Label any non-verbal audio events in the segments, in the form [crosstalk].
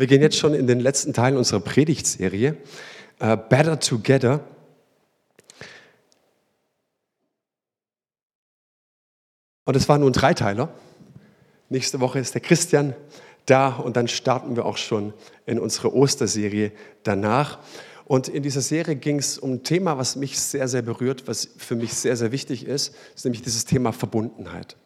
Wir gehen jetzt schon in den letzten Teil unserer Predigtserie, uh, Better Together. Und es war nun ein Dreiteiler. Nächste Woche ist der Christian da und dann starten wir auch schon in unsere Osterserie danach. Und in dieser Serie ging es um ein Thema, was mich sehr, sehr berührt, was für mich sehr, sehr wichtig ist, ist nämlich dieses Thema Verbundenheit.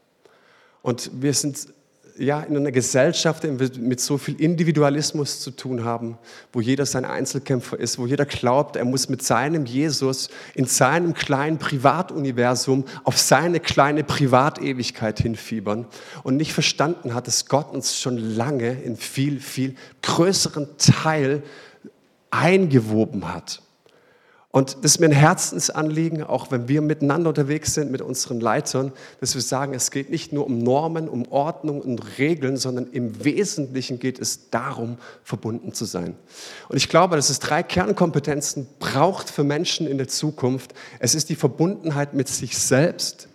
Und wir sind ja, in einer Gesellschaft, in der mit so viel Individualismus zu tun haben, wo jeder sein Einzelkämpfer ist, wo jeder glaubt, er muss mit seinem Jesus in seinem kleinen Privatuniversum auf seine kleine Privatewigkeit hinfiebern und nicht verstanden hat, dass Gott uns schon lange in viel, viel größeren Teil eingewoben hat. Und das ist mir ein Herzensanliegen, auch wenn wir miteinander unterwegs sind mit unseren Leitern, dass wir sagen, es geht nicht nur um Normen, um Ordnung und Regeln, sondern im Wesentlichen geht es darum, verbunden zu sein. Und ich glaube, dass es drei Kernkompetenzen braucht für Menschen in der Zukunft. Es ist die Verbundenheit mit sich selbst,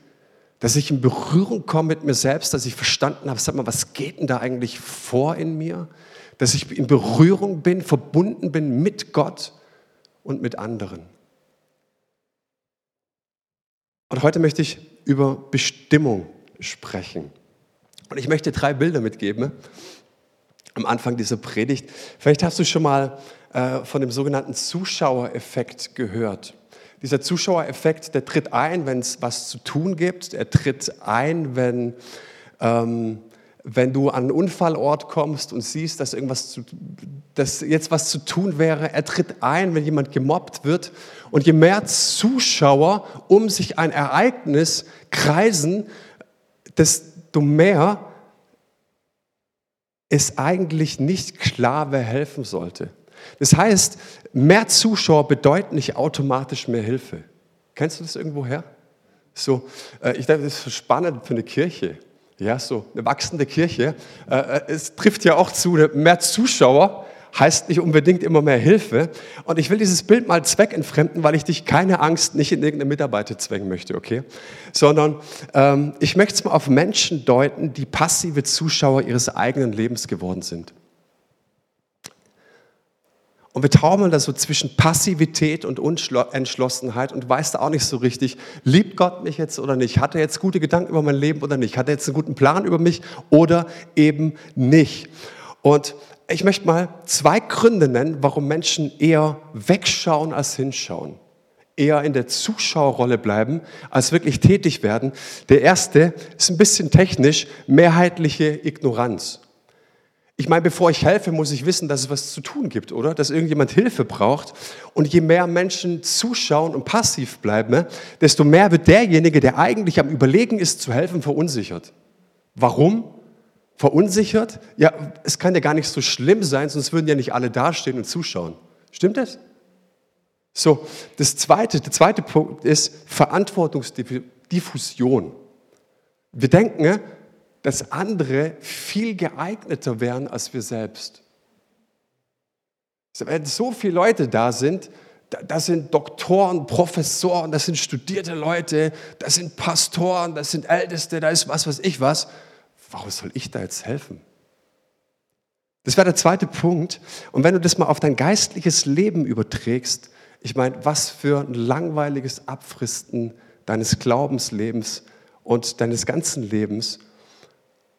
dass ich in Berührung komme mit mir selbst, dass ich verstanden habe, sag mal, was geht denn da eigentlich vor in mir? Dass ich in Berührung bin, verbunden bin mit Gott und mit anderen. Und heute möchte ich über Bestimmung sprechen. Und ich möchte drei Bilder mitgeben am Anfang dieser Predigt. Vielleicht hast du schon mal äh, von dem sogenannten Zuschauereffekt gehört. Dieser Zuschauereffekt, der tritt ein, wenn es was zu tun gibt. Er tritt ein, wenn ähm, wenn du an einen Unfallort kommst und siehst, dass irgendwas zu, dass jetzt was zu tun wäre, er tritt ein, wenn jemand gemobbt wird. Und je mehr Zuschauer um sich ein Ereignis kreisen, desto mehr ist eigentlich nicht klar, wer helfen sollte. Das heißt, mehr Zuschauer bedeuten nicht automatisch mehr Hilfe. Kennst du das irgendwo her? So, äh, ich denke, das ist spannend für eine Kirche. Ja, so eine wachsende Kirche. Äh, äh, es trifft ja auch zu, mehr Zuschauer heißt nicht unbedingt immer mehr Hilfe. Und ich will dieses Bild mal zweckentfremden, weil ich dich keine Angst nicht in irgendeine Mitarbeiter zwängen möchte, okay? Sondern ähm, ich möchte es mal auf Menschen deuten, die passive Zuschauer ihres eigenen Lebens geworden sind. Und wir taumeln da so zwischen Passivität und Entschlossenheit und weißt da auch nicht so richtig, liebt Gott mich jetzt oder nicht? Hat er jetzt gute Gedanken über mein Leben oder nicht? Hat er jetzt einen guten Plan über mich oder eben nicht? Und ich möchte mal zwei Gründe nennen, warum Menschen eher wegschauen als hinschauen. Eher in der Zuschauerrolle bleiben, als wirklich tätig werden. Der erste ist ein bisschen technisch, mehrheitliche Ignoranz. Ich meine, bevor ich helfe, muss ich wissen, dass es was zu tun gibt, oder? Dass irgendjemand Hilfe braucht. Und je mehr Menschen zuschauen und passiv bleiben, desto mehr wird derjenige, der eigentlich am Überlegen ist, zu helfen, verunsichert. Warum? Verunsichert? Ja, es kann ja gar nicht so schlimm sein, sonst würden ja nicht alle dastehen und zuschauen. Stimmt das? So, das zweite, der zweite Punkt ist Verantwortungsdiffusion. Wir denken, dass andere viel geeigneter wären als wir selbst. Wenn so viele Leute da sind, das sind Doktoren, Professoren, das sind studierte Leute, das sind Pastoren, das sind Älteste, da ist was, was ich was. Warum soll ich da jetzt helfen? Das wäre der zweite Punkt. Und wenn du das mal auf dein geistliches Leben überträgst, ich meine, was für ein langweiliges Abfristen deines Glaubenslebens und deines ganzen Lebens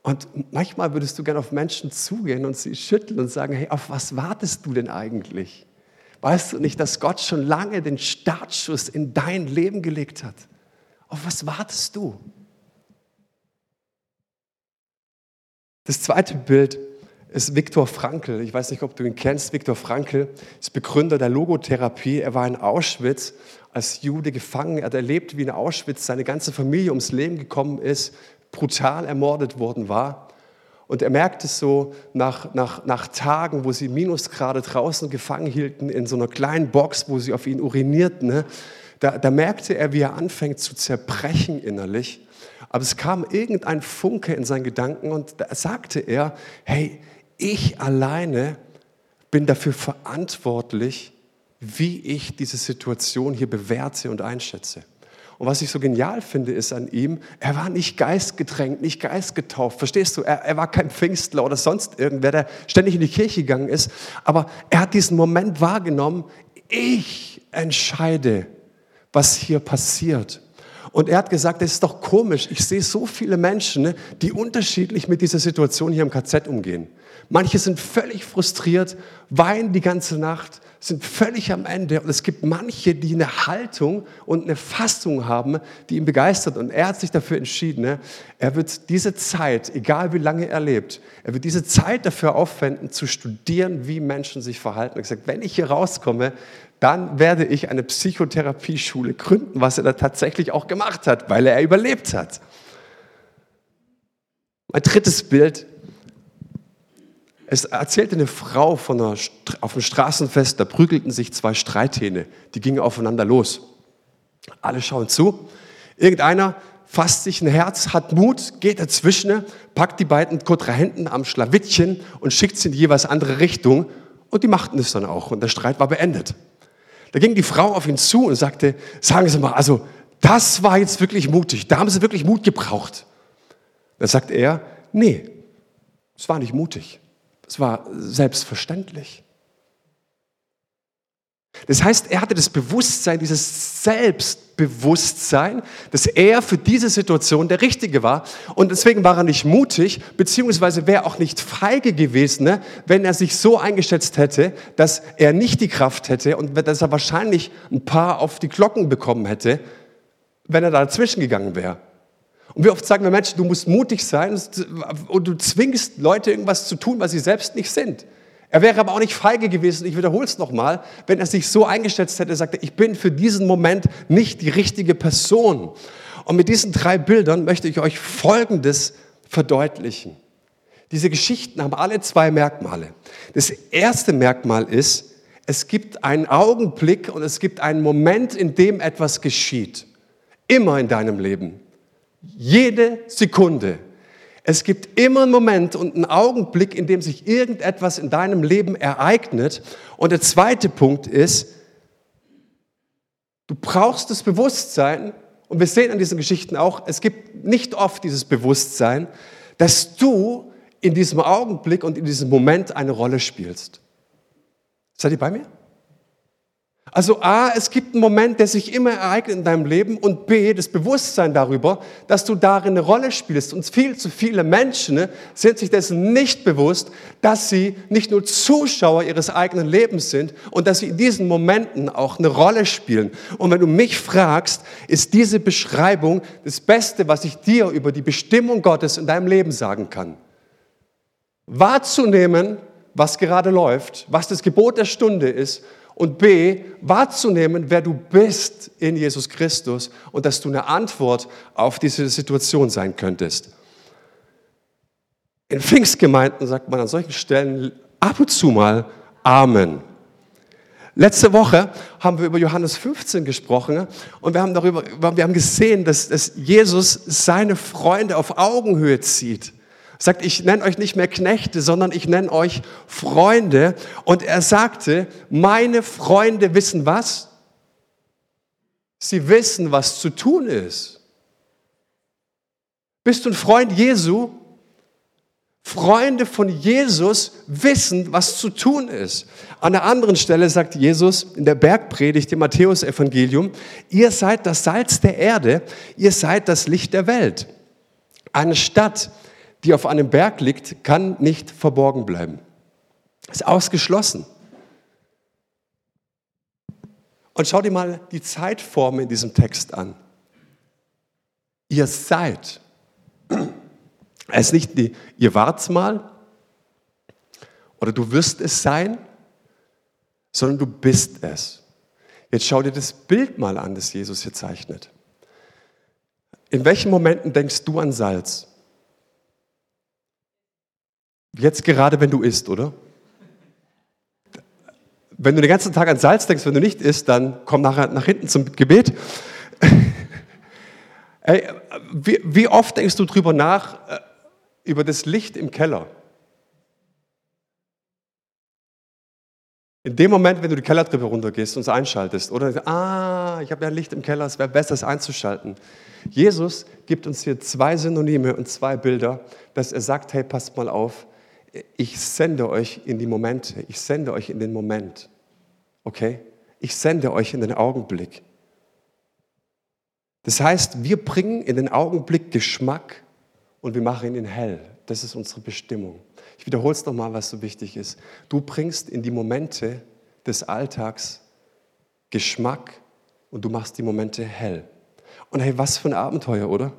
und manchmal würdest du gerne auf Menschen zugehen und sie schütteln und sagen, hey, auf was wartest du denn eigentlich? Weißt du nicht, dass Gott schon lange den Startschuss in dein Leben gelegt hat? Auf was wartest du? Das zweite Bild ist Viktor Frankl. Ich weiß nicht, ob du ihn kennst. Viktor Frankl ist Begründer der Logotherapie. Er war in Auschwitz als Jude gefangen. Er hat erlebt, wie in Auschwitz seine ganze Familie ums Leben gekommen ist, brutal ermordet worden war. Und er merkte so nach, nach, nach Tagen, wo sie Minusgrade draußen gefangen hielten, in so einer kleinen Box, wo sie auf ihn urinierten, ne, da, da merkte er, wie er anfängt zu zerbrechen innerlich. Aber es kam irgendein Funke in seinen Gedanken und da sagte er, hey, ich alleine bin dafür verantwortlich, wie ich diese Situation hier bewerte und einschätze. Und was ich so genial finde, ist an ihm, er war nicht geistgetränkt, nicht geistgetauft. Verstehst du? Er, er war kein Pfingstler oder sonst irgendwer, der ständig in die Kirche gegangen ist. Aber er hat diesen Moment wahrgenommen, ich entscheide, was hier passiert. Und er hat gesagt, das ist doch komisch. Ich sehe so viele Menschen, ne, die unterschiedlich mit dieser Situation hier im KZ umgehen. Manche sind völlig frustriert, weinen die ganze Nacht, sind völlig am Ende. Und es gibt manche, die eine Haltung und eine Fassung haben, die ihn begeistert. Und er hat sich dafür entschieden, ne, er wird diese Zeit, egal wie lange er lebt, er wird diese Zeit dafür aufwenden, zu studieren, wie Menschen sich verhalten. Er hat gesagt, wenn ich hier rauskomme, dann werde ich eine Psychotherapieschule gründen, was er da tatsächlich auch gemacht hat, weil er überlebt hat. Mein drittes Bild. Es erzählte eine Frau von einer, auf einem Straßenfest, da prügelten sich zwei Streithähne, die gingen aufeinander los. Alle schauen zu. Irgendeiner fasst sich ein Herz, hat Mut, geht dazwischen, packt die beiden Kontrahenten am Schlawittchen und schickt sie in die jeweils andere Richtung. Und die machten es dann auch. Und der Streit war beendet. Da ging die Frau auf ihn zu und sagte, sagen Sie mal, also das war jetzt wirklich mutig, da haben Sie wirklich Mut gebraucht. Da sagt er, nee, es war nicht mutig, es war selbstverständlich. Das heißt, er hatte das Bewusstsein, dieses Selbstbewusstsein, dass er für diese Situation der Richtige war. Und deswegen war er nicht mutig, beziehungsweise wäre auch nicht feige gewesen, ne, wenn er sich so eingeschätzt hätte, dass er nicht die Kraft hätte und dass er wahrscheinlich ein paar auf die Glocken bekommen hätte, wenn er da dazwischen gegangen wäre. Und wie oft sagen wir Menschen, du musst mutig sein und du zwingst Leute irgendwas zu tun, was sie selbst nicht sind. Er wäre aber auch nicht feige gewesen, ich wiederhole es nochmal, wenn er sich so eingeschätzt hätte, sagte, ich bin für diesen Moment nicht die richtige Person. Und mit diesen drei Bildern möchte ich euch Folgendes verdeutlichen. Diese Geschichten haben alle zwei Merkmale. Das erste Merkmal ist, es gibt einen Augenblick und es gibt einen Moment, in dem etwas geschieht. Immer in deinem Leben. Jede Sekunde es gibt immer einen Moment und einen Augenblick, in dem sich irgendetwas in deinem Leben ereignet. Und der zweite Punkt ist, du brauchst das Bewusstsein, und wir sehen an diesen Geschichten auch, es gibt nicht oft dieses Bewusstsein, dass du in diesem Augenblick und in diesem Moment eine Rolle spielst. Seid ihr bei mir? Also A, es gibt einen Moment, der sich immer ereignet in deinem Leben und B, das Bewusstsein darüber, dass du darin eine Rolle spielst. Und viel zu viele Menschen ne, sind sich dessen nicht bewusst, dass sie nicht nur Zuschauer ihres eigenen Lebens sind und dass sie in diesen Momenten auch eine Rolle spielen. Und wenn du mich fragst, ist diese Beschreibung das Beste, was ich dir über die Bestimmung Gottes in deinem Leben sagen kann. Wahrzunehmen, was gerade läuft, was das Gebot der Stunde ist und B, wahrzunehmen, wer du bist in Jesus Christus und dass du eine Antwort auf diese Situation sein könntest. In Pfingstgemeinden sagt man an solchen Stellen ab und zu mal Amen. Letzte Woche haben wir über Johannes 15 gesprochen und wir haben darüber, wir haben gesehen, dass, dass Jesus seine Freunde auf Augenhöhe zieht sagt, ich nenne euch nicht mehr Knechte, sondern ich nenne euch Freunde. Und er sagte, meine Freunde wissen was? Sie wissen, was zu tun ist. Bist du ein Freund Jesu? Freunde von Jesus wissen, was zu tun ist. An der anderen Stelle sagt Jesus in der Bergpredigt im Matthäusevangelium, ihr seid das Salz der Erde, ihr seid das Licht der Welt. Eine Stadt, die auf einem Berg liegt, kann nicht verborgen bleiben. Ist ausgeschlossen. Und schau dir mal die Zeitform in diesem Text an. Ihr seid. [clears throat] Es ist nicht die, ihr wart's mal oder du wirst es sein, sondern du bist es. Jetzt schau dir das Bild mal an, das Jesus hier zeichnet. In welchen Momenten denkst du an Salz? Jetzt gerade, wenn du isst, oder? Wenn du den ganzen Tag an Salz denkst, wenn du nicht isst, dann komm nachher nach hinten zum Gebet. [laughs] Ey, wie, wie, oft denkst du drüber nach, äh, über das Licht im Keller? In dem Moment, wenn du die Kellertreppe runtergehst und es einschaltest, oder ah, ich habe ja Licht im Keller, es wäre besser, es einzuschalten. Jesus gibt uns hier zwei Synonyme und zwei Bilder, dass er sagt, hey, passt mal auf, ich sende euch in die Momente, ich sende euch in den Moment. Okay? Ich sende euch in den Augenblick. Das heißt, wir bringen in den Augenblick Geschmack und wir machen ihn hell. Das ist unsere Bestimmung. Ich wiederhole es nochmal, was so wichtig ist. Du bringst in die Momente des Alltags Geschmack und du machst die Momente hell. Und hey, was für ein Abenteuer, oder?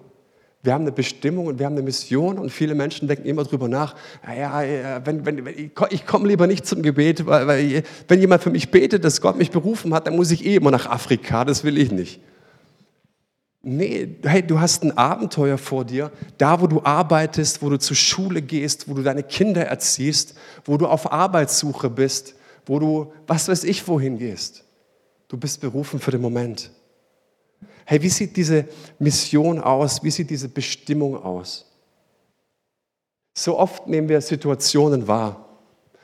Wir haben eine Bestimmung und wir haben eine Mission und viele Menschen denken immer drüber nach, ja, wenn, wenn, wenn, ich, ich komme lieber nicht zum Gebet, weil, weil wenn jemand für mich betet, dass Gott mich berufen hat, dann muss ich eh immer nach Afrika, das will ich nicht. Nee, hey, du hast ein Abenteuer vor dir, da wo du arbeitest, wo du zur Schule gehst, wo du deine Kinder erziehst, wo du auf Arbeitssuche bist, wo du, was weiß ich, wohin gehst. Du bist berufen für den Moment. Hey, wie sieht diese Mission aus? Wie sieht diese Bestimmung aus? So oft nehmen wir Situationen wahr,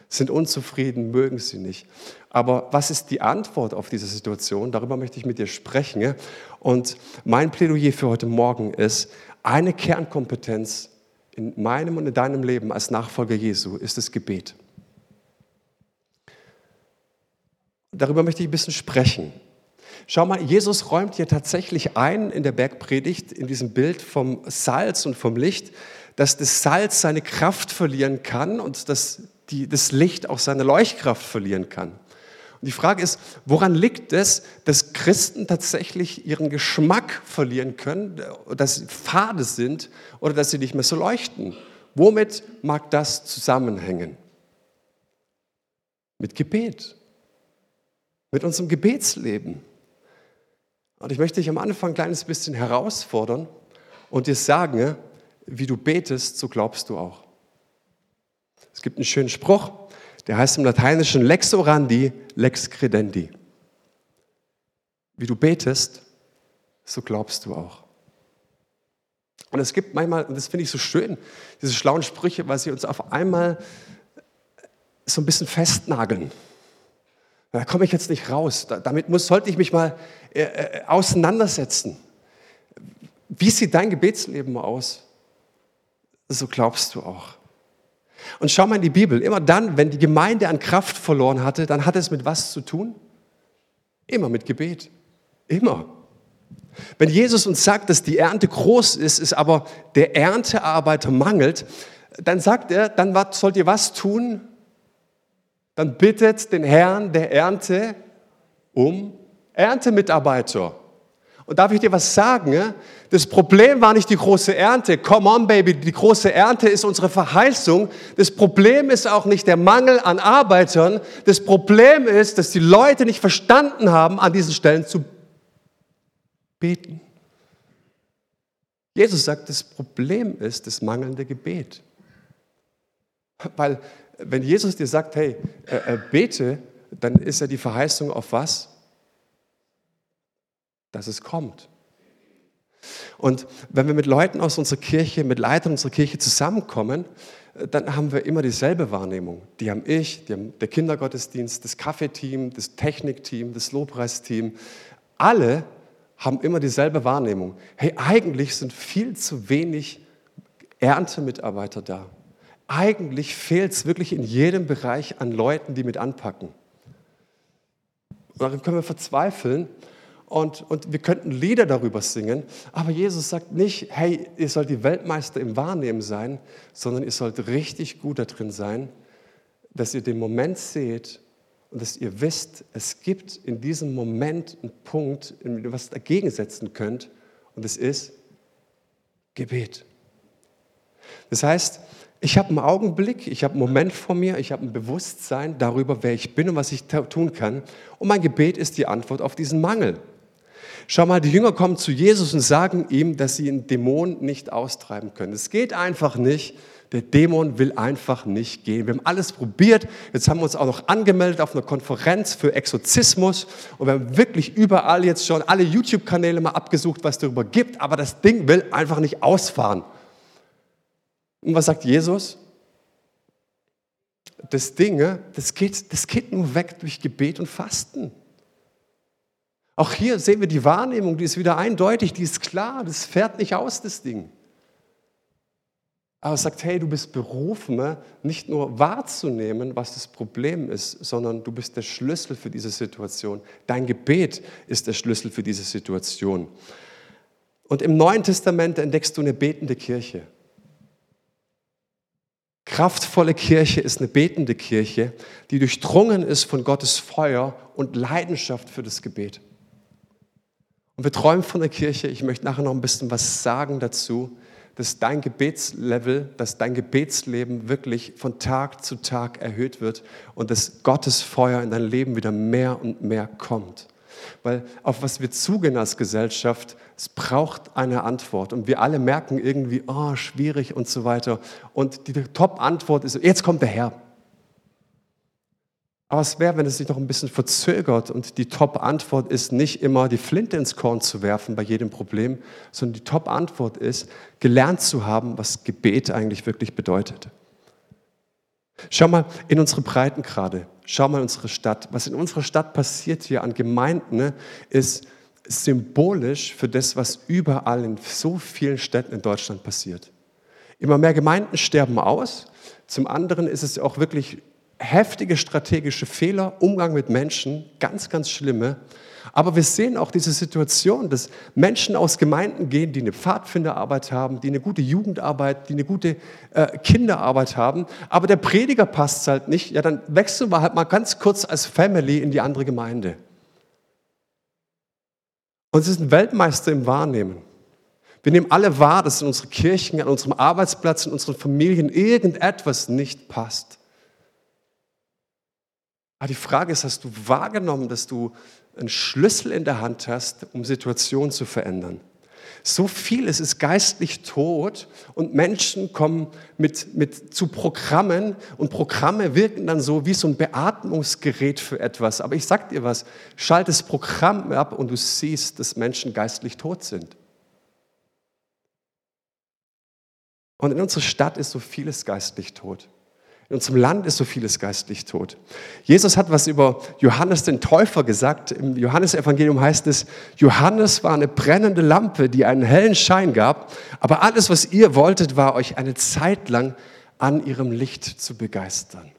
sind unzufrieden, mögen sie nicht. Aber was ist die Antwort auf diese Situation? Darüber möchte ich mit dir sprechen. Und mein Plädoyer für heute Morgen ist, eine Kernkompetenz in meinem und in deinem Leben als Nachfolger Jesu ist das Gebet. Darüber möchte ich ein bisschen sprechen. Schau mal, Jesus räumt hier tatsächlich ein in der Bergpredigt, in diesem Bild vom Salz und vom Licht, dass das Salz seine Kraft verlieren kann und dass die, das Licht auch seine Leuchtkraft verlieren kann. Und die Frage ist, woran liegt es, dass Christen tatsächlich ihren Geschmack verlieren können, dass sie fade sind oder dass sie nicht mehr so leuchten? Womit mag das zusammenhängen? Mit Gebet, mit unserem Gebetsleben. Und ich möchte dich am Anfang ein kleines bisschen herausfordern und dir sagen, wie du betest, so glaubst du auch. Es gibt einen schönen Spruch, der heißt im Lateinischen lex orandi, lex credendi. Wie du betest, so glaubst du auch. Und es gibt manchmal, und das finde ich so schön, diese schlauen Sprüche, weil sie uns auf einmal so ein bisschen festnageln. Da komme ich jetzt nicht raus. Damit muss, sollte ich mich mal äh, äh, auseinandersetzen. Wie sieht dein Gebetsleben aus? So glaubst du auch. Und schau mal in die Bibel. Immer dann, wenn die Gemeinde an Kraft verloren hatte, dann hat es mit was zu tun? Immer mit Gebet. Immer. Wenn Jesus uns sagt, dass die Ernte groß ist, ist aber der Erntearbeiter mangelt, dann sagt er, dann sollt ihr was tun? Dann bittet den Herrn der Ernte um Erntemitarbeiter. Und darf ich dir was sagen? Das Problem war nicht die große Ernte. Come on, Baby, die große Ernte ist unsere Verheißung. Das Problem ist auch nicht der Mangel an Arbeitern. Das Problem ist, dass die Leute nicht verstanden haben, an diesen Stellen zu beten. Jesus sagt, das Problem ist das mangelnde Gebet. Weil wenn Jesus dir sagt, hey, äh, äh, bete, dann ist ja die Verheißung auf was? Dass es kommt. Und wenn wir mit Leuten aus unserer Kirche, mit Leitern unserer Kirche zusammenkommen, dann haben wir immer dieselbe Wahrnehmung. Die haben ich, die haben der Kindergottesdienst, das Kaffeeteam, das Technikteam, das Lobpreisteam. Alle haben immer dieselbe Wahrnehmung. Hey, eigentlich sind viel zu wenig Erntemitarbeiter da. Eigentlich fehlt es wirklich in jedem Bereich an Leuten, die mit anpacken. Und darin können wir verzweifeln und, und wir könnten Lieder darüber singen, aber Jesus sagt nicht, hey, ihr sollt die Weltmeister im Wahrnehmen sein, sondern ihr sollt richtig gut darin sein, dass ihr den Moment seht und dass ihr wisst, es gibt in diesem Moment einen Punkt, in dem ihr was dagegen setzen könnt und es ist Gebet. Das heißt, ich habe einen Augenblick, ich habe einen Moment vor mir, ich habe ein Bewusstsein darüber, wer ich bin und was ich tun kann. Und mein Gebet ist die Antwort auf diesen Mangel. Schau mal, die Jünger kommen zu Jesus und sagen ihm, dass sie einen Dämon nicht austreiben können. Es geht einfach nicht. Der Dämon will einfach nicht gehen. Wir haben alles probiert. Jetzt haben wir uns auch noch angemeldet auf einer Konferenz für Exorzismus. Und wir haben wirklich überall jetzt schon alle YouTube-Kanäle mal abgesucht, was darüber gibt. Aber das Ding will einfach nicht ausfahren. Und was sagt Jesus? das Ding, das geht, das geht nur weg durch Gebet und Fasten. Auch hier sehen wir die Wahrnehmung, die ist wieder eindeutig, die ist klar, das fährt nicht aus, das Ding. Aber es sagt, hey, du bist berufen, nicht nur wahrzunehmen, was das Problem ist, sondern du bist der Schlüssel für diese Situation. Dein Gebet ist der Schlüssel für diese Situation. Und im Neuen Testament entdeckst du eine betende Kirche. Kraftvolle Kirche ist eine betende Kirche, die durchdrungen ist von Gottes Feuer und Leidenschaft für das Gebet. Und wir träumen von der Kirche. Ich möchte nachher noch ein bisschen was sagen dazu, dass dein Gebetslevel, dass dein Gebetsleben wirklich von Tag zu Tag erhöht wird und dass Gottes Feuer in dein Leben wieder mehr und mehr kommt. Weil auf was wir zugehen als Gesellschaft, es braucht eine Antwort. Und wir alle merken irgendwie, oh, schwierig und so weiter. Und die Top-Antwort ist, jetzt kommt der Herr. Aber es wäre, wenn es sich noch ein bisschen verzögert und die Top-Antwort ist nicht immer die Flinte ins Korn zu werfen bei jedem Problem, sondern die Top-Antwort ist, gelernt zu haben, was Gebet eigentlich wirklich bedeutet. Schau mal in unsere Breitengrade, schau mal in unsere Stadt. Was in unserer Stadt passiert hier an Gemeinden, ne, ist symbolisch für das, was überall in so vielen Städten in Deutschland passiert. Immer mehr Gemeinden sterben aus. Zum anderen ist es auch wirklich heftige strategische Fehler, Umgang mit Menschen, ganz, ganz schlimme. Aber wir sehen auch diese Situation, dass Menschen aus Gemeinden gehen, die eine Pfadfinderarbeit haben, die eine gute Jugendarbeit, die eine gute äh, Kinderarbeit haben. Aber der Prediger passt halt nicht. Ja, dann wechseln wir halt mal ganz kurz als Family in die andere Gemeinde. Und sie sind Weltmeister im Wahrnehmen. Wir nehmen alle wahr, dass in unseren Kirchen, an unserem Arbeitsplatz, in unseren Familien irgendetwas nicht passt. Aber die Frage ist, hast du wahrgenommen, dass du einen Schlüssel in der Hand hast, um Situationen zu verändern? So vieles ist geistlich tot und Menschen kommen mit, mit zu Programmen und Programme wirken dann so wie so ein Beatmungsgerät für etwas. Aber ich sag dir was, schalt das Programm ab und du siehst, dass Menschen geistlich tot sind. Und in unserer Stadt ist so vieles geistlich tot. In unserem Land ist so vieles geistlich tot. Jesus hat was über Johannes den Täufer gesagt. Im Johannesevangelium heißt es, Johannes war eine brennende Lampe, die einen hellen Schein gab, aber alles, was ihr wolltet, war euch eine Zeit lang an ihrem Licht zu begeistern.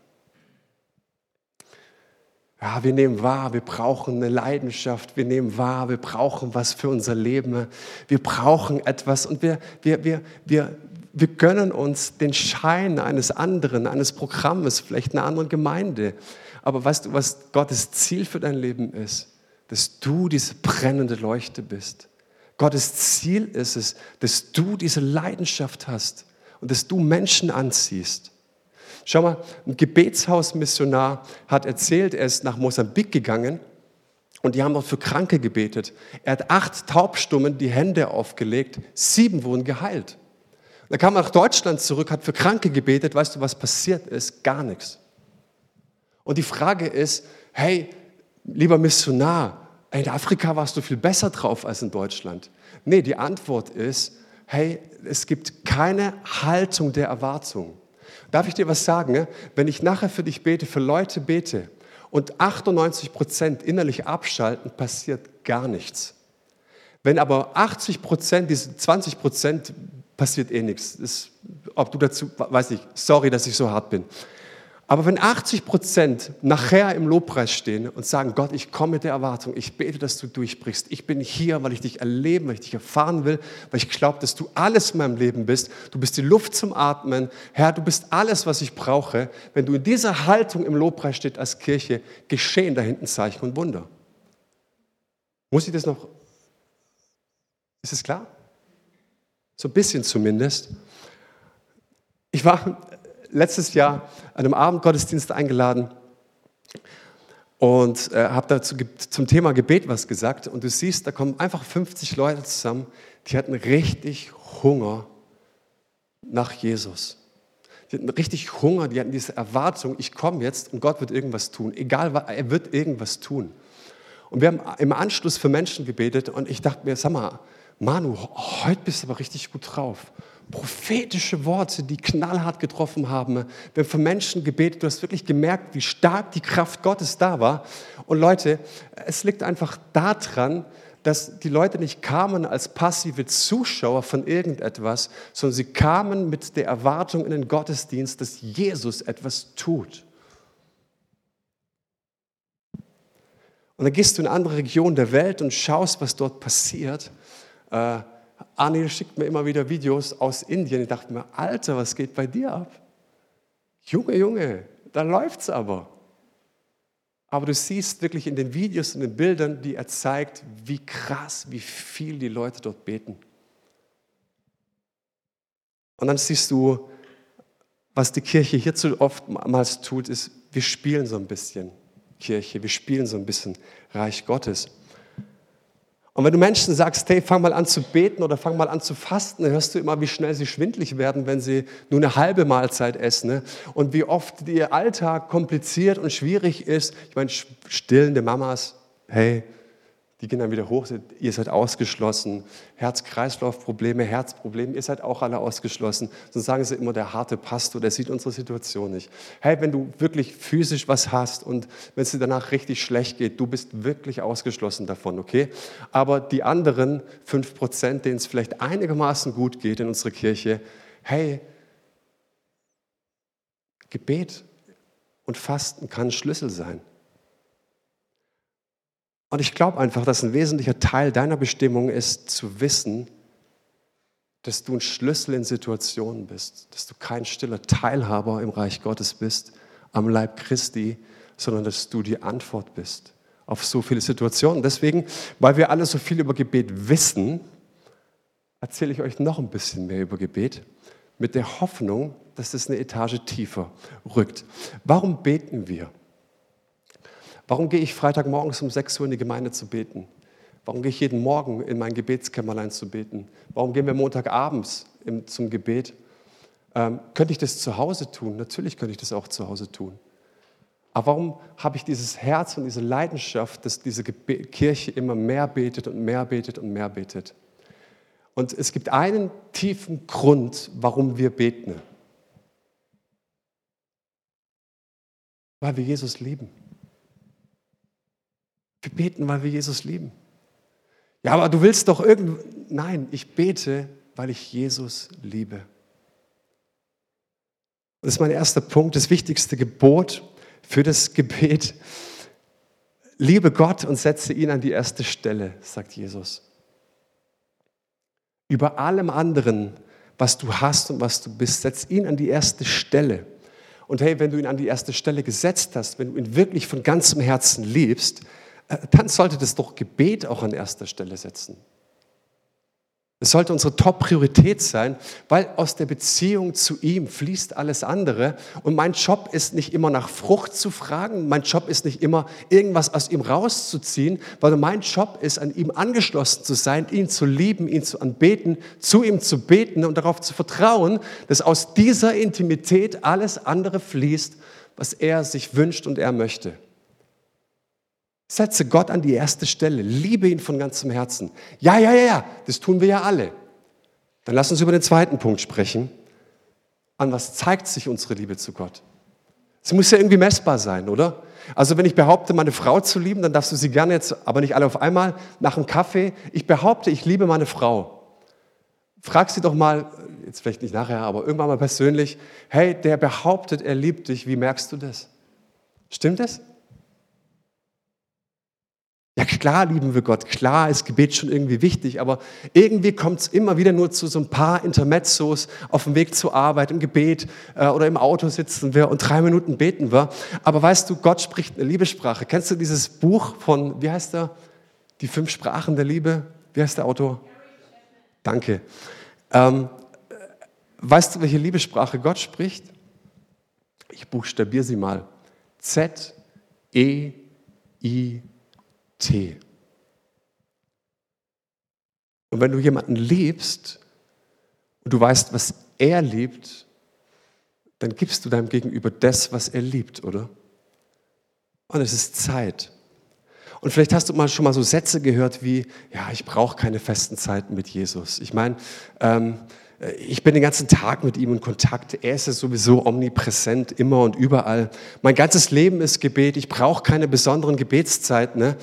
Ja, wir nehmen wahr, wir brauchen eine Leidenschaft, wir nehmen wahr, wir brauchen was für unser Leben, wir brauchen etwas und wir, wir, wir, wir, wir gönnen uns den Schein eines anderen, eines Programmes, vielleicht einer anderen Gemeinde. Aber weißt du, was Gottes Ziel für dein Leben ist? Dass du diese brennende Leuchte bist. Gottes Ziel ist es, dass du diese Leidenschaft hast und dass du Menschen anziehst. Schau mal, ein Gebetshausmissionar hat erzählt, er ist nach Mosambik gegangen und die haben dort für Kranke gebetet. Er hat acht Taubstummen die Hände aufgelegt, sieben wurden geheilt. Da kam er nach Deutschland zurück, hat für Kranke gebetet. Weißt du, was passiert ist? Gar nichts. Und die Frage ist, hey, lieber Missionar, in Afrika warst du viel besser drauf als in Deutschland. Nee, die Antwort ist, hey, es gibt keine Haltung der Erwartung. Darf ich dir was sagen? Ne? Wenn ich nachher für dich bete, für Leute bete und 98 Prozent innerlich abschalten, passiert gar nichts. Wenn aber 80 Prozent, diese 20 Prozent passiert eh nichts. Das, ob du dazu, weiß ich, sorry, dass ich so hart bin. Aber wenn 80 Prozent nachher im Lobpreis stehen und sagen, Gott, ich komme mit der Erwartung, ich bete, dass du durchbrichst. Ich bin hier, weil ich dich erleben, weil ich dich erfahren will, weil ich glaube, dass du alles in meinem Leben bist. Du bist die Luft zum Atmen. Herr, du bist alles, was ich brauche. Wenn du in dieser Haltung im Lobpreis steht als Kirche, geschehen da hinten Zeichen und Wunder. Muss ich das noch? Ist es klar? So ein bisschen zumindest. Ich war letztes Jahr an einem Abendgottesdienst eingeladen und äh, habe dazu zum Thema Gebet was gesagt. Und du siehst, da kommen einfach 50 Leute zusammen, die hatten richtig Hunger nach Jesus. Die hatten richtig Hunger, die hatten diese Erwartung, ich komme jetzt und Gott wird irgendwas tun. Egal, er wird irgendwas tun. Und wir haben im Anschluss für Menschen gebetet und ich dachte mir, sag mal, Manu, heute bist du aber richtig gut drauf. prophetische Worte, die knallhart getroffen haben. Wir haben für Menschen gebetet, du hast wirklich gemerkt, wie stark die Kraft Gottes da war. Und Leute, es liegt einfach daran, dass die Leute nicht kamen als passive Zuschauer von irgendetwas, sondern sie kamen mit der Erwartung in den Gottesdienst, dass Jesus etwas tut. Und dann gehst du in andere Regionen der Welt und schaust, was dort passiert. Äh, Anil schickt mir immer wieder Videos aus Indien. Ich dachte mir, Alter, was geht bei dir ab? Junge, Junge, da läuft's aber. Aber du siehst wirklich in den Videos und den Bildern, die er zeigt, wie krass, wie viel die Leute dort beten. Und dann siehst du, was die Kirche hierzu oftmals tut, ist, wir spielen so ein bisschen Kirche, wir spielen so ein bisschen Reich Gottes. Und wenn du Menschen sagst, hey, fang mal an zu beten oder fang mal an zu fasten, dann hörst du immer, wie schnell sie schwindlig werden, wenn sie nur eine halbe Mahlzeit essen. Ne? Und wie oft ihr Alltag kompliziert und schwierig ist. Ich meine, stillende Mamas, hey, die gehen dann wieder hoch, ihr seid ausgeschlossen. Herz-Kreislauf-Probleme, Herzprobleme, ihr seid auch alle ausgeschlossen. Sonst sagen sie immer, der harte Pastor, der sieht unsere Situation nicht. Hey, wenn du wirklich physisch was hast und wenn es dir danach richtig schlecht geht, du bist wirklich ausgeschlossen davon, okay? Aber die anderen fünf Prozent, denen es vielleicht einigermaßen gut geht in unserer Kirche, hey, Gebet und Fasten kann ein Schlüssel sein. Und ich glaube einfach, dass ein wesentlicher Teil deiner Bestimmung ist, zu wissen, dass du ein Schlüssel in Situationen bist, dass du kein stiller Teilhaber im Reich Gottes bist, am Leib Christi, sondern dass du die Antwort bist auf so viele Situationen. Deswegen, weil wir alle so viel über Gebet wissen, erzähle ich euch noch ein bisschen mehr über Gebet, mit der Hoffnung, dass es eine Etage tiefer rückt. Warum beten wir? Warum gehe ich Freitagmorgens um 6 Uhr in die Gemeinde zu beten? Warum gehe ich jeden Morgen in mein Gebetskämmerlein zu beten? Warum gehen wir Montagabends zum Gebet? Ähm, könnte ich das zu Hause tun? Natürlich könnte ich das auch zu Hause tun. Aber warum habe ich dieses Herz und diese Leidenschaft, dass diese Kirche immer mehr betet und mehr betet und mehr betet? Und es gibt einen tiefen Grund, warum wir beten. Weil wir Jesus lieben. Wir beten, weil wir Jesus lieben. Ja, aber du willst doch irgend. Nein, ich bete, weil ich Jesus liebe. Das ist mein erster Punkt, das wichtigste Gebot für das Gebet. Liebe Gott und setze ihn an die erste Stelle, sagt Jesus. Über allem anderen, was du hast und was du bist, setz ihn an die erste Stelle. Und hey, wenn du ihn an die erste Stelle gesetzt hast, wenn du ihn wirklich von ganzem Herzen liebst, dann sollte das doch Gebet auch an erster Stelle setzen. Es sollte unsere Top-Priorität sein, weil aus der Beziehung zu ihm fließt alles andere. Und mein Job ist nicht immer nach Frucht zu fragen, mein Job ist nicht immer irgendwas aus ihm rauszuziehen, weil mein Job ist, an ihm angeschlossen zu sein, ihn zu lieben, ihn zu anbeten, zu ihm zu beten und darauf zu vertrauen, dass aus dieser Intimität alles andere fließt, was er sich wünscht und er möchte. Setze Gott an die erste Stelle. Liebe ihn von ganzem Herzen. Ja, ja, ja, ja, das tun wir ja alle. Dann lass uns über den zweiten Punkt sprechen. An was zeigt sich unsere Liebe zu Gott? Es muss ja irgendwie messbar sein, oder? Also wenn ich behaupte, meine Frau zu lieben, dann darfst du sie gerne jetzt, aber nicht alle auf einmal, nach dem Kaffee. Ich behaupte, ich liebe meine Frau. Frag sie doch mal, jetzt vielleicht nicht nachher, aber irgendwann mal persönlich, hey, der behauptet, er liebt dich, wie merkst du das? Stimmt das? Ja, klar lieben wir Gott, klar ist Gebet schon irgendwie wichtig, aber irgendwie kommt es immer wieder nur zu so ein paar Intermezzos auf dem Weg zur Arbeit, im Gebet äh, oder im Auto sitzen wir und drei Minuten beten wir. Aber weißt du, Gott spricht eine Liebessprache. Kennst du dieses Buch von, wie heißt er? Die fünf Sprachen der Liebe? Wie heißt der Autor? Danke. Ähm, weißt du, welche Liebessprache Gott spricht? Ich buchstabiere sie mal. Z, E, I, T. Und wenn du jemanden liebst und du weißt, was er liebt, dann gibst du deinem Gegenüber das, was er liebt, oder? Und es ist Zeit. Und vielleicht hast du mal schon mal so Sätze gehört wie, ja, ich brauche keine festen Zeiten mit Jesus. Ich meine, ähm, äh, ich bin den ganzen Tag mit ihm in Kontakt. Er ist ja sowieso omnipräsent, immer und überall. Mein ganzes Leben ist Gebet. Ich brauche keine besonderen Gebetszeiten. Ne?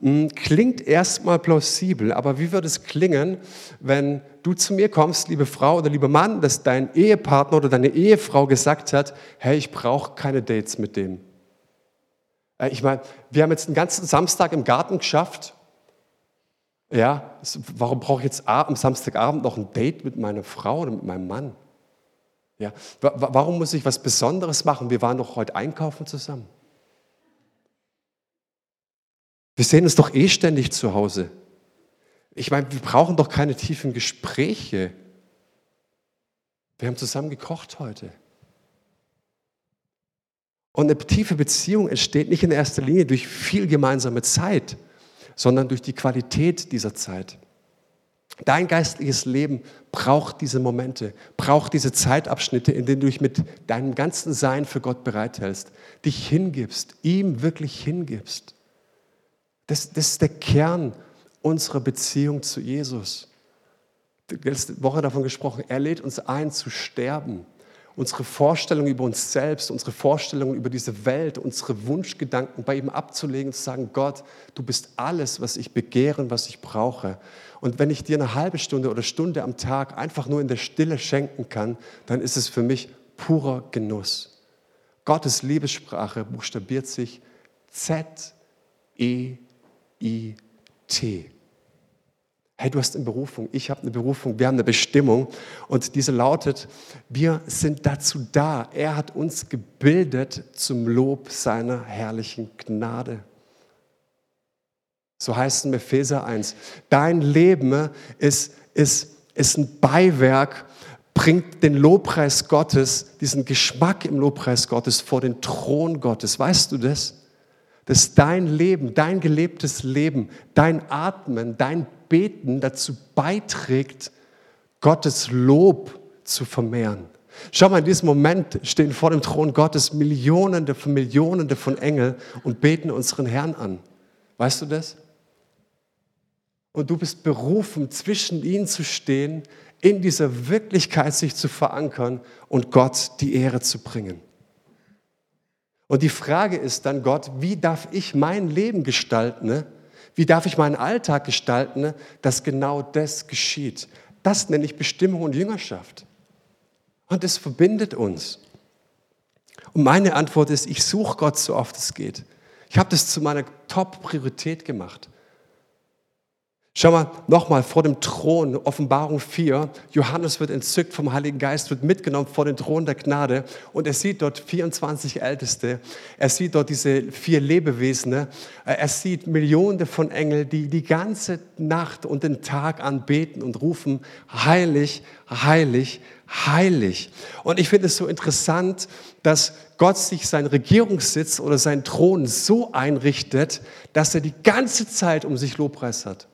Hm, klingt erstmal plausibel, aber wie würde es klingen, wenn du zu mir kommst, liebe Frau oder lieber Mann, dass dein Ehepartner oder deine Ehefrau gesagt hat, hey, ich brauche keine Dates mit dem. Äh, ich meine, wir haben jetzt einen ganzen Samstag im Garten geschafft. Ja, warum brauche ich jetzt am Samstagabend noch ein Date mit meiner Frau oder mit meinem Mann? Ja, warum muss ich was Besonderes machen? Wir waren doch heute einkaufen zusammen. Wir sehen uns doch eh ständig zu Hause. Ich meine, wir brauchen doch keine tiefen Gespräche. Wir haben zusammen gekocht heute. Und eine tiefe Beziehung entsteht nicht in erster Linie durch viel gemeinsame Zeit, sondern durch die Qualität dieser Zeit. Dein geistliches Leben braucht diese Momente, braucht diese Zeitabschnitte, in denen du dich mit deinem ganzen Sein für Gott bereithältst, dich hingibst, ihm wirklich hingibst. Das, das ist der Kern unserer Beziehung zu Jesus. Letzte Woche davon gesprochen, er lädt uns ein zu sterben unsere Vorstellung über uns selbst, unsere Vorstellungen über diese Welt, unsere Wunschgedanken bei ihm abzulegen und zu sagen, Gott, du bist alles, was ich begehre und was ich brauche. Und wenn ich dir eine halbe Stunde oder Stunde am Tag einfach nur in der Stille schenken kann, dann ist es für mich purer Genuss. Gottes Liebessprache buchstabiert sich Z-E-I-T. Hey, du hast eine Berufung, ich habe eine Berufung, wir haben eine Bestimmung. Und diese lautet, wir sind dazu da. Er hat uns gebildet zum Lob seiner herrlichen Gnade. So heißt es in Epheser 1. Dein Leben ist, ist, ist ein Beiwerk, bringt den Lobpreis Gottes, diesen Geschmack im Lobpreis Gottes vor den Thron Gottes. Weißt du das? Dass dein Leben, dein gelebtes Leben, dein Atmen, dein Beten dazu beiträgt, Gottes Lob zu vermehren. Schau mal, in diesem Moment stehen vor dem Thron Gottes Millionen von Millionen von Engeln und beten unseren Herrn an. Weißt du das? Und du bist berufen, zwischen ihnen zu stehen, in dieser Wirklichkeit sich zu verankern und Gott die Ehre zu bringen. Und die Frage ist dann, Gott, wie darf ich mein Leben gestalten? Ne? Wie darf ich meinen Alltag gestalten, dass genau das geschieht? Das nenne ich Bestimmung und Jüngerschaft. Und es verbindet uns. Und meine Antwort ist, ich suche Gott so oft es geht. Ich habe das zu meiner Top-Priorität gemacht. Schau mal, nochmal vor dem Thron, Offenbarung 4, Johannes wird entzückt vom Heiligen Geist, wird mitgenommen vor den Thron der Gnade und er sieht dort 24 Älteste, er sieht dort diese vier Lebewesen, er sieht Millionen von Engeln, die die ganze Nacht und den Tag anbeten und rufen, heilig, heilig, heilig. Und ich finde es so interessant, dass Gott sich seinen Regierungssitz oder seinen Thron so einrichtet, dass er die ganze Zeit um sich Lobpreis hat.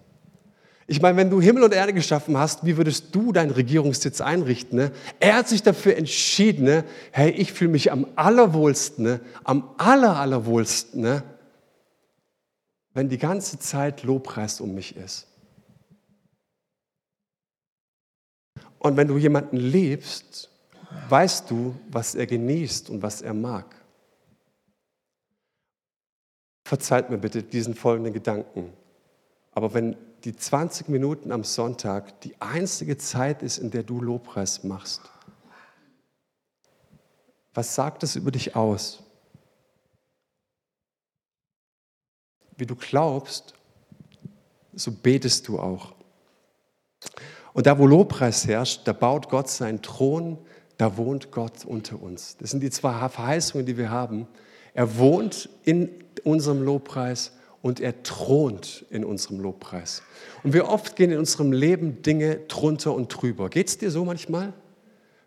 Ich meine, wenn du Himmel und Erde geschaffen hast, wie würdest du deinen Regierungssitz einrichten? Ne? Er hat sich dafür entschieden, ne? hey, ich fühle mich am allerwohlsten, ne? am aller, allerwohlsten, ne? wenn die ganze Zeit Lobpreis um mich ist. Und wenn du jemanden liebst, weißt du, was er genießt und was er mag. Verzeiht mir bitte diesen folgenden Gedanken. Aber wenn die 20 Minuten am Sonntag die einzige Zeit ist, in der du Lobpreis machst, was sagt das über dich aus? Wie du glaubst, so betest du auch. Und da, wo Lobpreis herrscht, da baut Gott seinen Thron, da wohnt Gott unter uns. Das sind die zwei Verheißungen, die wir haben. Er wohnt in unserem Lobpreis und er thront in unserem Lobpreis. Und wie oft gehen in unserem Leben Dinge drunter und drüber. Geht es dir so manchmal?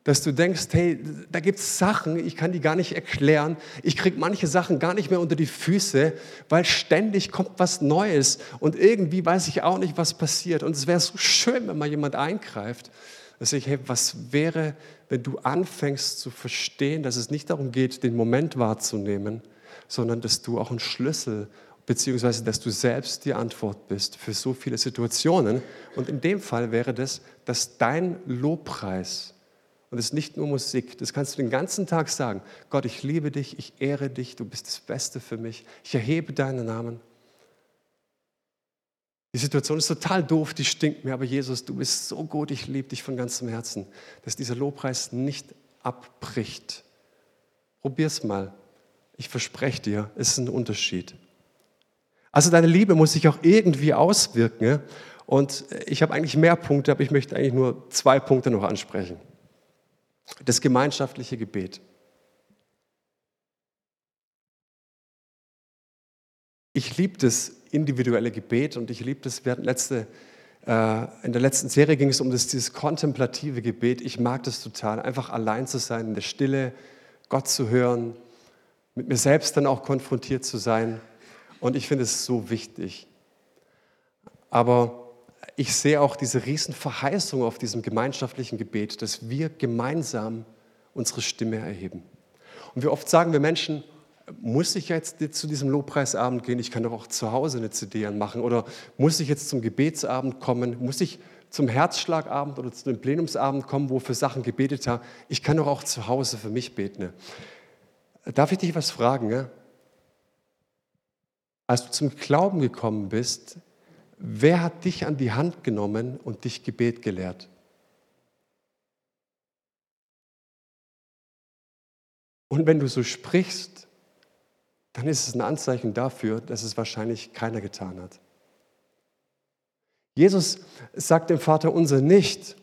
Dass du denkst, hey, da gibt es Sachen, ich kann die gar nicht erklären. Ich kriege manche Sachen gar nicht mehr unter die Füße, weil ständig kommt was Neues. Und irgendwie weiß ich auch nicht, was passiert. Und es wäre so schön, wenn mal jemand eingreift. Dass ich, hey, was wäre, wenn du anfängst zu verstehen, dass es nicht darum geht, den Moment wahrzunehmen, sondern dass du auch einen Schlüssel beziehungsweise dass du selbst die Antwort bist für so viele Situationen. Und in dem Fall wäre das, dass dein Lobpreis, und es ist nicht nur Musik, das kannst du den ganzen Tag sagen, Gott, ich liebe dich, ich ehre dich, du bist das Beste für mich, ich erhebe deinen Namen. Die Situation ist total doof, die stinkt mir, aber Jesus, du bist so gut, ich liebe dich von ganzem Herzen, dass dieser Lobpreis nicht abbricht. Probier's mal. Ich verspreche dir, es ist ein Unterschied. Also deine Liebe muss sich auch irgendwie auswirken. Und ich habe eigentlich mehr Punkte, aber ich möchte eigentlich nur zwei Punkte noch ansprechen. Das gemeinschaftliche Gebet. Ich liebe das individuelle Gebet und ich liebe das, wir hatten letzte, äh, in der letzten Serie ging es um das, dieses kontemplative Gebet. Ich mag das total, einfach allein zu sein, in der Stille, Gott zu hören, mit mir selbst dann auch konfrontiert zu sein. Und ich finde es so wichtig. Aber ich sehe auch diese Riesenverheißung auf diesem gemeinschaftlichen Gebet, dass wir gemeinsam unsere Stimme erheben. Und wie oft sagen wir Menschen, muss ich jetzt zu diesem Lobpreisabend gehen? Ich kann doch auch zu Hause eine CD anmachen. Oder muss ich jetzt zum Gebetsabend kommen? Muss ich zum Herzschlagabend oder zu dem Plenumsabend kommen, wo für Sachen gebetet haben? Ich kann doch auch zu Hause für mich beten. Darf ich dich was fragen? Als du zum Glauben gekommen bist, wer hat dich an die Hand genommen und dich Gebet gelehrt? Und wenn du so sprichst, dann ist es ein Anzeichen dafür, dass es wahrscheinlich keiner getan hat. Jesus sagt dem Vater unser nicht,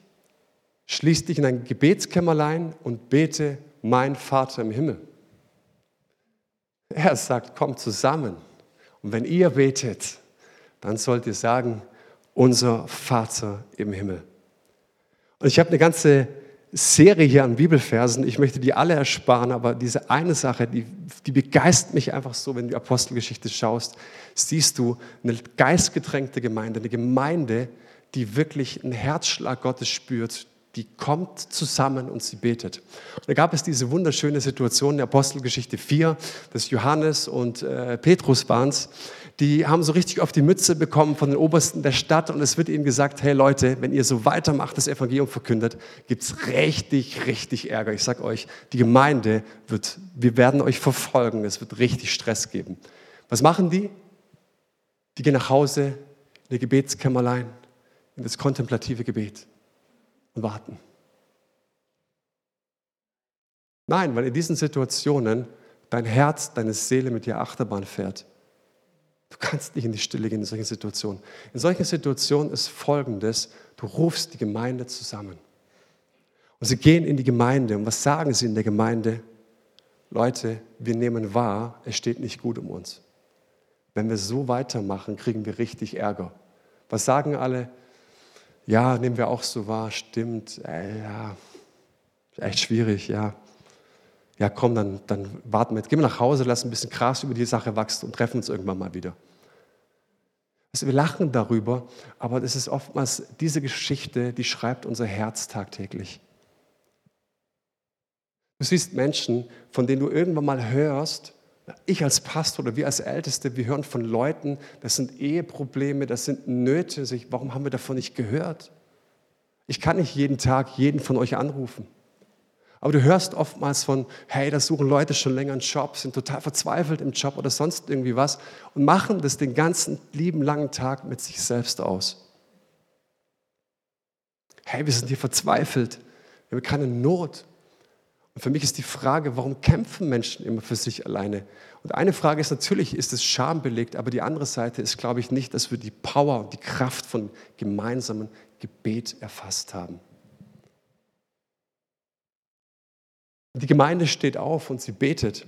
schließ dich in ein Gebetskämmerlein und bete, mein Vater im Himmel. Er sagt, komm zusammen. Und wenn ihr betet, dann sollt ihr sagen, unser Vater im Himmel. Und ich habe eine ganze Serie hier an Bibelversen. Ich möchte die alle ersparen, aber diese eine Sache, die, die begeistert mich einfach so, wenn du die Apostelgeschichte schaust, siehst du eine geistgetränkte Gemeinde, eine Gemeinde, die wirklich einen Herzschlag Gottes spürt, die kommt zusammen und sie betet. Und da gab es diese wunderschöne Situation in der Apostelgeschichte 4, dass Johannes und äh, Petrus waren die haben so richtig auf die Mütze bekommen von den Obersten der Stadt und es wird ihnen gesagt, hey Leute, wenn ihr so weitermacht, das Evangelium verkündet, gibt es richtig, richtig Ärger. Ich sage euch, die Gemeinde wird, wir werden euch verfolgen, es wird richtig Stress geben. Was machen die? Die gehen nach Hause in die Gebetskämmerlein, in das kontemplative Gebet und warten. Nein, weil in diesen Situationen dein Herz, deine Seele mit dir Achterbahn fährt. Du kannst nicht in die Stille gehen in solchen Situationen. In solchen Situationen ist Folgendes, du rufst die Gemeinde zusammen. Und sie gehen in die Gemeinde. Und was sagen sie in der Gemeinde? Leute, wir nehmen wahr, es steht nicht gut um uns. Wenn wir so weitermachen, kriegen wir richtig Ärger. Was sagen alle? Ja, nehmen wir auch so wahr, stimmt, äh, ja, echt schwierig, ja. Ja, komm, dann, dann warten wir jetzt. Gehen wir nach Hause, lassen ein bisschen Gras über die Sache wachsen und treffen uns irgendwann mal wieder. Also wir lachen darüber, aber das ist oftmals diese Geschichte, die schreibt unser Herz tagtäglich. Du siehst Menschen, von denen du irgendwann mal hörst, ich als Pastor oder wir als Älteste, wir hören von Leuten, das sind Eheprobleme, das sind Nöte. Warum haben wir davon nicht gehört? Ich kann nicht jeden Tag jeden von euch anrufen. Aber du hörst oftmals von, hey, da suchen Leute schon länger einen Job, sind total verzweifelt im Job oder sonst irgendwie was und machen das den ganzen lieben langen Tag mit sich selbst aus. Hey, wir sind hier verzweifelt, wir haben keine Not. Für mich ist die Frage, warum kämpfen Menschen immer für sich alleine? Und eine Frage ist natürlich, ist es schambelegt, aber die andere Seite ist, glaube ich, nicht, dass wir die Power und die Kraft von gemeinsamen Gebet erfasst haben. Die Gemeinde steht auf und sie betet.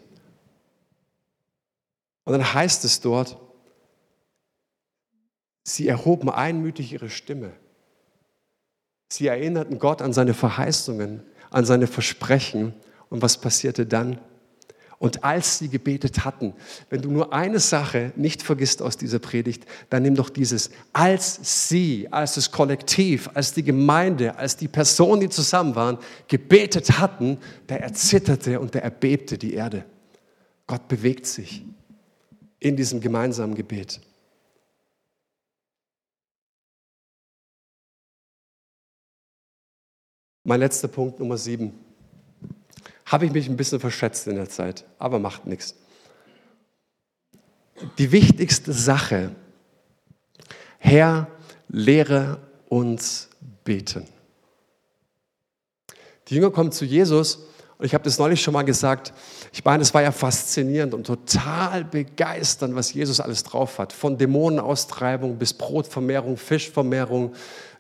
Und dann heißt es dort, sie erhoben einmütig ihre Stimme. Sie erinnerten Gott an seine Verheißungen an seine Versprechen. Und was passierte dann? Und als sie gebetet hatten, wenn du nur eine Sache nicht vergisst aus dieser Predigt, dann nimm doch dieses, als sie, als das Kollektiv, als die Gemeinde, als die Personen, die zusammen waren, gebetet hatten, da erzitterte und da erbebte die Erde. Gott bewegt sich. in diesem gemeinsamen Gebet. Mein letzter Punkt, Nummer sieben. Habe ich mich ein bisschen verschätzt in der Zeit, aber macht nichts. Die wichtigste Sache, Herr, lehre uns beten. Die Jünger kommen zu Jesus und ich habe das neulich schon mal gesagt. Ich meine, es war ja faszinierend und total begeisternd, was Jesus alles drauf hat. Von Dämonenaustreibung bis Brotvermehrung, Fischvermehrung,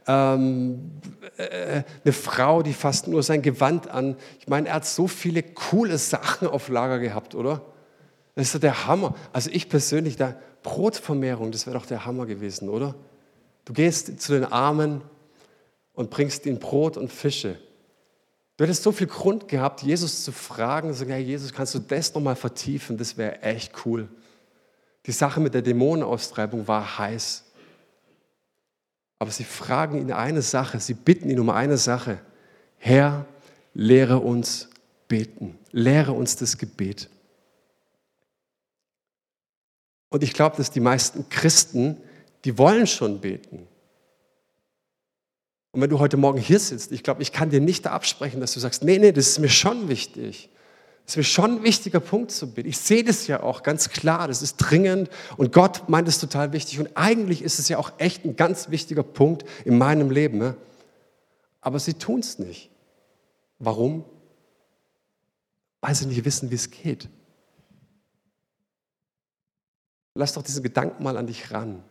ähm, äh, eine Frau, die fasst nur sein Gewand an. Ich meine, er hat so viele coole Sachen auf Lager gehabt, oder? Das ist doch der Hammer. Also ich persönlich, da Brotvermehrung, das wäre doch der Hammer gewesen, oder? Du gehst zu den Armen und bringst ihnen Brot und Fische. Du hättest so viel Grund gehabt, Jesus zu fragen, sagen, hey Jesus, kannst du das nochmal vertiefen? Das wäre echt cool. Die Sache mit der Dämonenaustreibung war heiß. Aber sie fragen ihn eine Sache, sie bitten ihn um eine Sache. Herr, lehre uns beten. Lehre uns das Gebet. Und ich glaube, dass die meisten Christen, die wollen schon beten. Und wenn du heute Morgen hier sitzt, ich glaube, ich kann dir nicht absprechen, dass du sagst, nee, nee, das ist mir schon wichtig. Das ist schon ein wichtiger Punkt zu beten. Ich sehe das ja auch ganz klar, das ist dringend und Gott meint es total wichtig. Und eigentlich ist es ja auch echt ein ganz wichtiger Punkt in meinem Leben. Ne? Aber sie tun es nicht. Warum? Weil sie nicht wissen, wie es geht. Lass doch diesen Gedanken mal an dich ran.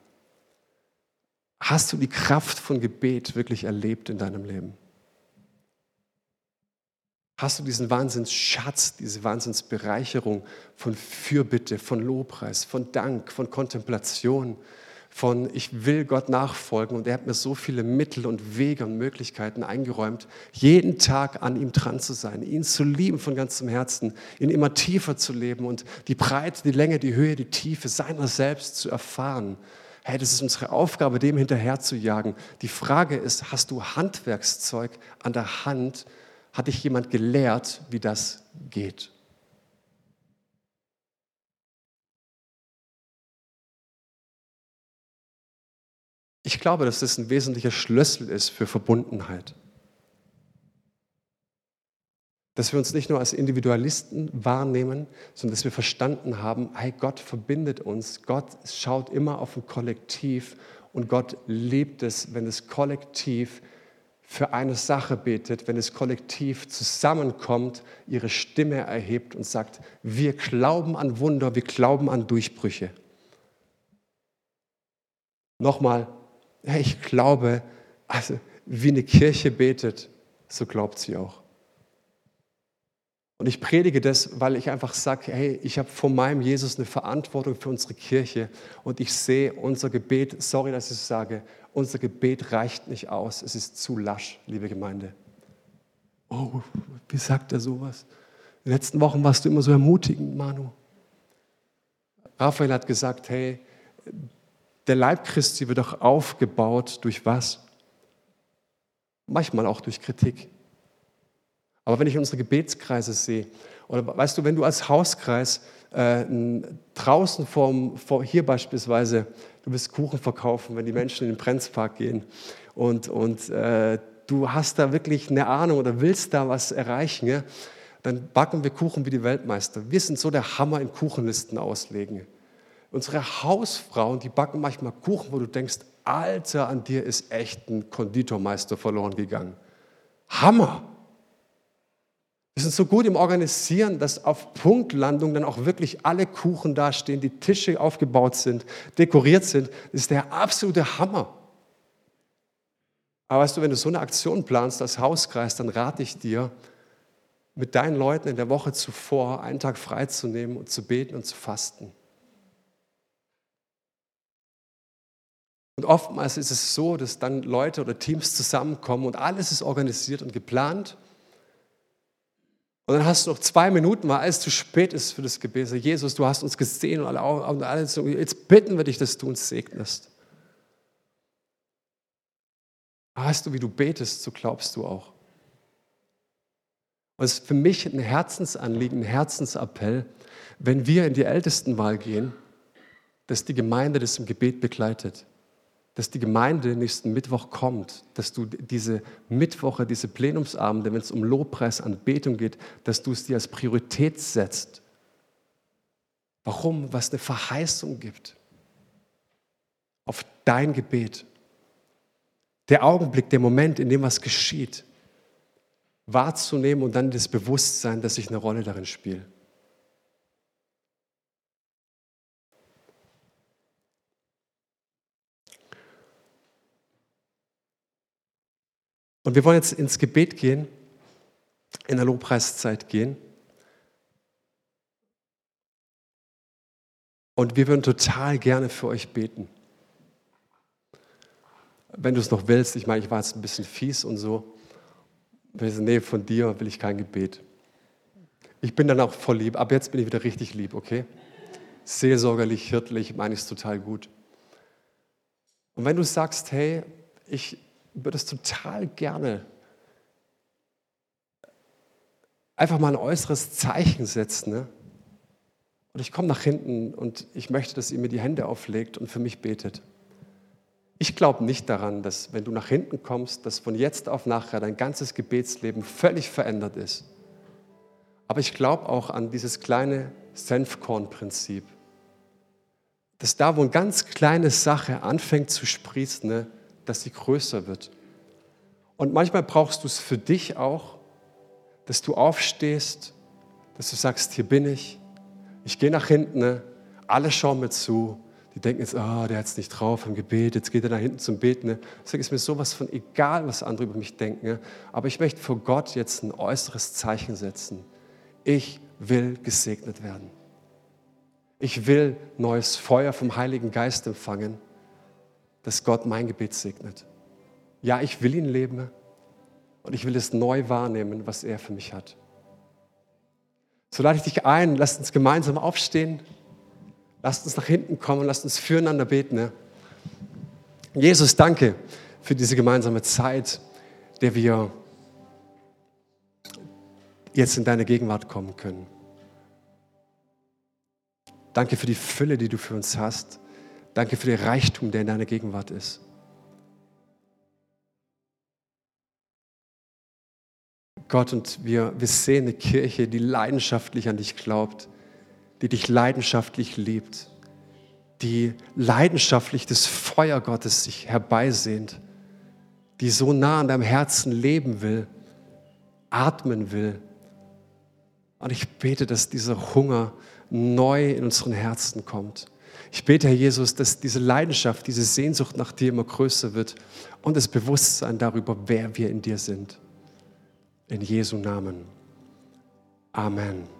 Hast du die Kraft von Gebet wirklich erlebt in deinem Leben? Hast du diesen Wahnsinnsschatz, diese Wahnsinnsbereicherung von Fürbitte, von Lobpreis, von Dank, von Kontemplation, von ich will Gott nachfolgen und er hat mir so viele Mittel und Wege und Möglichkeiten eingeräumt, jeden Tag an ihm dran zu sein, ihn zu lieben von ganzem Herzen, ihn immer tiefer zu leben und die Breite, die Länge, die Höhe, die Tiefe seiner selbst zu erfahren Hey, das ist unsere Aufgabe, dem hinterher zu jagen. Die Frage ist, hast du Handwerkszeug an der Hand? Hat dich jemand gelehrt, wie das geht? Ich glaube, dass das ein wesentlicher Schlüssel ist für Verbundenheit dass wir uns nicht nur als Individualisten wahrnehmen, sondern dass wir verstanden haben, hey, Gott verbindet uns, Gott schaut immer auf ein Kollektiv und Gott liebt es, wenn das Kollektiv für eine Sache betet, wenn das Kollektiv zusammenkommt, ihre Stimme erhebt und sagt, wir glauben an Wunder, wir glauben an Durchbrüche. Nochmal, ich glaube, also wie eine Kirche betet, so glaubt sie auch. Und ich predige das, weil ich einfach sage, hey, ich habe vor meinem Jesus eine Verantwortung für unsere Kirche und ich sehe unser Gebet, sorry, dass ich es sage, unser Gebet reicht nicht aus, es ist zu lasch, liebe Gemeinde. Oh, wie sagt er sowas? In den letzten Wochen warst du immer so ermutigend, Manu. Raphael hat gesagt, hey, der Leib Christi wird auch aufgebaut durch was? Manchmal auch durch Kritik. Aber wenn ich unsere Gebetskreise sehe, oder weißt du, wenn du als Hauskreis äh, draußen vom, vor, hier beispielsweise, du willst Kuchen verkaufen, wenn die Menschen in den Prenzpark gehen und, und äh, du hast da wirklich eine Ahnung oder willst da was erreichen, ja, dann backen wir Kuchen wie die Weltmeister. Wir sind so der Hammer in Kuchenlisten auslegen. Unsere Hausfrauen, die backen manchmal Kuchen, wo du denkst, Alter, an dir ist echt ein Konditormeister verloren gegangen. Hammer! Wir sind so gut im Organisieren, dass auf Punktlandung dann auch wirklich alle Kuchen dastehen, die Tische aufgebaut sind, dekoriert sind. Das ist der absolute Hammer. Aber weißt du, wenn du so eine Aktion planst als Hauskreis, dann rate ich dir, mit deinen Leuten in der Woche zuvor einen Tag freizunehmen und zu beten und zu fasten. Und oftmals ist es so, dass dann Leute oder Teams zusammenkommen und alles ist organisiert und geplant. Und dann hast du noch zwei Minuten, weil alles zu spät ist für das Gebet. Jesus, du hast uns gesehen und alle Augen, alles, jetzt bitten wir dich, dass du uns segnest. Weißt du, wie du betest, so glaubst du auch. Und es ist für mich ein Herzensanliegen, ein Herzensappell, wenn wir in die Ältestenwahl gehen, dass die Gemeinde das im Gebet begleitet. Dass die Gemeinde nächsten Mittwoch kommt, dass du diese Mittwoche, diese Plenumsabende, wenn es um Lobpreis, Anbetung geht, dass du es dir als Priorität setzt. Warum? Was eine Verheißung gibt auf dein Gebet. Der Augenblick, der Moment, in dem was geschieht, wahrzunehmen und dann das Bewusstsein, dass ich eine Rolle darin spiele. Und wir wollen jetzt ins Gebet gehen, in der Lobpreiszeit gehen. Und wir würden total gerne für euch beten. Wenn du es noch willst, ich meine, ich war jetzt ein bisschen fies und so. Ich sage, nee, von dir will ich kein Gebet. Ich bin dann auch voll lieb. Ab jetzt bin ich wieder richtig lieb, okay? Seelsorgerlich, hirtlich, meine ich es total gut. Und wenn du sagst, hey, ich würde es total gerne einfach mal ein äußeres Zeichen setzen. Ne? Und ich komme nach hinten und ich möchte, dass ihr mir die Hände auflegt und für mich betet. Ich glaube nicht daran, dass wenn du nach hinten kommst, dass von jetzt auf nachher dein ganzes Gebetsleben völlig verändert ist. Aber ich glaube auch an dieses kleine Senfkorn-Prinzip. Dass da, wo eine ganz kleine Sache anfängt zu sprießen, ne, dass sie größer wird. Und manchmal brauchst du es für dich auch, dass du aufstehst, dass du sagst, hier bin ich, ich gehe nach hinten, ne? alle schauen mir zu, die denken jetzt, oh, der hat es nicht drauf im Gebet, jetzt geht er nach hinten zum Beten. Ne? Deswegen ist mir sowas von egal, was andere über mich denken. Ne? Aber ich möchte vor Gott jetzt ein äußeres Zeichen setzen. Ich will gesegnet werden. Ich will neues Feuer vom Heiligen Geist empfangen dass Gott mein Gebet segnet. Ja, ich will ihn leben und ich will es neu wahrnehmen, was er für mich hat. So lade ich dich ein, lasst uns gemeinsam aufstehen, lasst uns nach hinten kommen, lasst uns füreinander beten. Jesus, danke für diese gemeinsame Zeit, der wir jetzt in deine Gegenwart kommen können. Danke für die Fülle, die du für uns hast. Danke für den Reichtum, der in deiner Gegenwart ist. Gott, und wir, wir sehen eine Kirche, die leidenschaftlich an dich glaubt, die dich leidenschaftlich liebt, die leidenschaftlich das Feuer Gottes sich herbeisehnt, die so nah an deinem Herzen leben will, atmen will. Und ich bete, dass dieser Hunger neu in unseren Herzen kommt ich bete, Herr Jesus, dass diese Leidenschaft, diese Sehnsucht nach dir immer größer wird und das Bewusstsein darüber, wer wir in dir sind. In Jesu Namen. Amen.